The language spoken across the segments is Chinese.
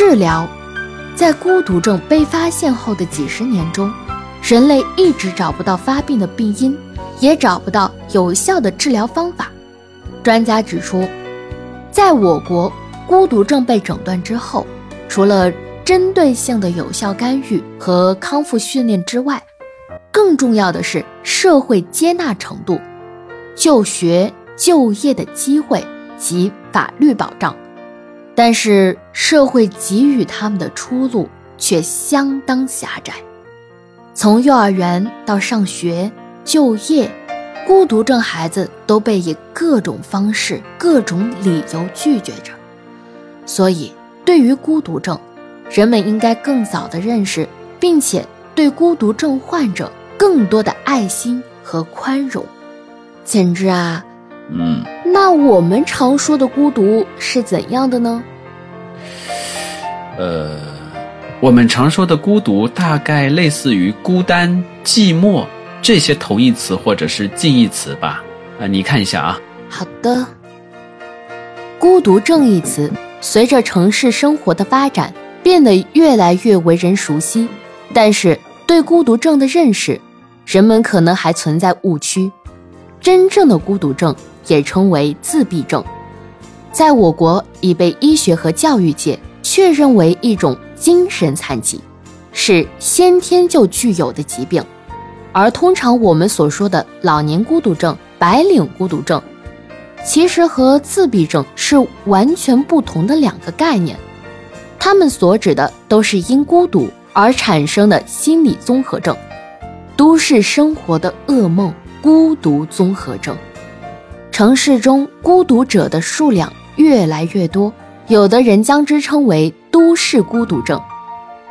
治疗，在孤独症被发现后的几十年中，人类一直找不到发病的病因，也找不到有效的治疗方法。专家指出，在我国，孤独症被诊断之后，除了针对性的有效干预和康复训练之外，更重要的是社会接纳程度、就学就业的机会及法律保障。但是，社会给予他们的出路却相当狭窄。从幼儿园到上学、就业，孤独症孩子都被以各种方式、各种理由拒绝着。所以，对于孤独症，人们应该更早的认识，并且对孤独症患者更多的爱心和宽容。简直啊，嗯，那我们常说的孤独是怎样的呢？呃，我们常说的孤独，大概类似于孤单、寂寞这些同义词或者是近义词吧。啊，你看一下啊。好的，孤独症一词随着城市生活的发展。变得越来越为人熟悉，但是对孤独症的认识，人们可能还存在误区。真正的孤独症也称为自闭症，在我国已被医学和教育界确认为一种精神残疾，是先天就具有的疾病。而通常我们所说的老年孤独症、白领孤独症，其实和自闭症是完全不同的两个概念。他们所指的都是因孤独而产生的心理综合症，都市生活的噩梦——孤独综合症。城市中孤独者的数量越来越多，有的人将之称为“都市孤独症”。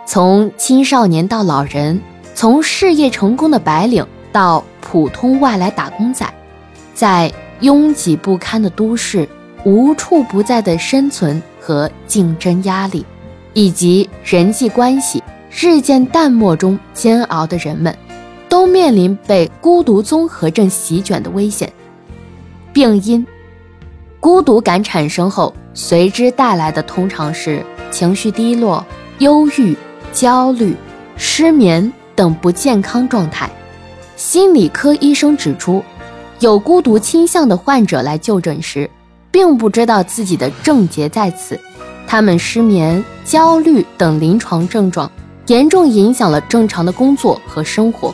从青少年到老人，从事业成功的白领到普通外来打工仔，在拥挤不堪的都市，无处不在的生存和竞争压力。以及人际关系日渐淡漠中煎熬的人们，都面临被孤独综合症席卷的危险。病因：孤独感产生后，随之带来的通常是情绪低落、忧郁、焦虑、失眠等不健康状态。心理科医生指出，有孤独倾向的患者来就诊时，并不知道自己的症结在此。他们失眠、焦虑等临床症状严重影响了正常的工作和生活，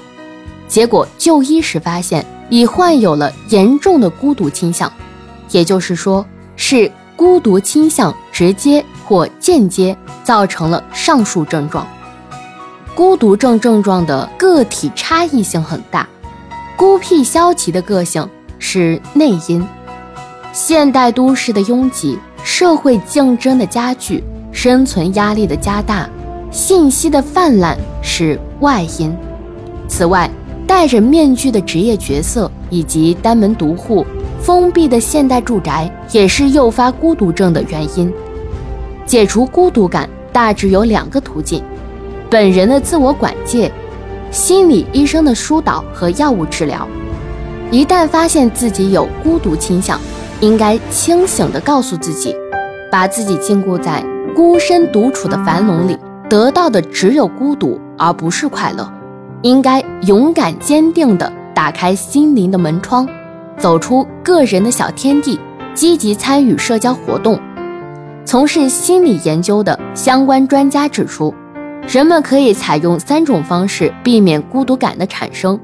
结果就医时发现已患有了严重的孤独倾向，也就是说是孤独倾向直接或间接造成了上述症状。孤独症症状的个体差异性很大，孤僻消极的个性是内因，现代都市的拥挤。社会竞争的加剧，生存压力的加大，信息的泛滥是外因。此外，戴着面具的职业角色以及单门独户、封闭的现代住宅，也是诱发孤独症的原因。解除孤独感大致有两个途径：本人的自我管戒、心理医生的疏导和药物治疗。一旦发现自己有孤独倾向，应该清醒地告诉自己，把自己禁锢在孤身独处的樊笼里，得到的只有孤独，而不是快乐。应该勇敢坚定地打开心灵的门窗，走出个人的小天地，积极参与社交活动。从事心理研究的相关专家指出，人们可以采用三种方式避免孤独感的产生：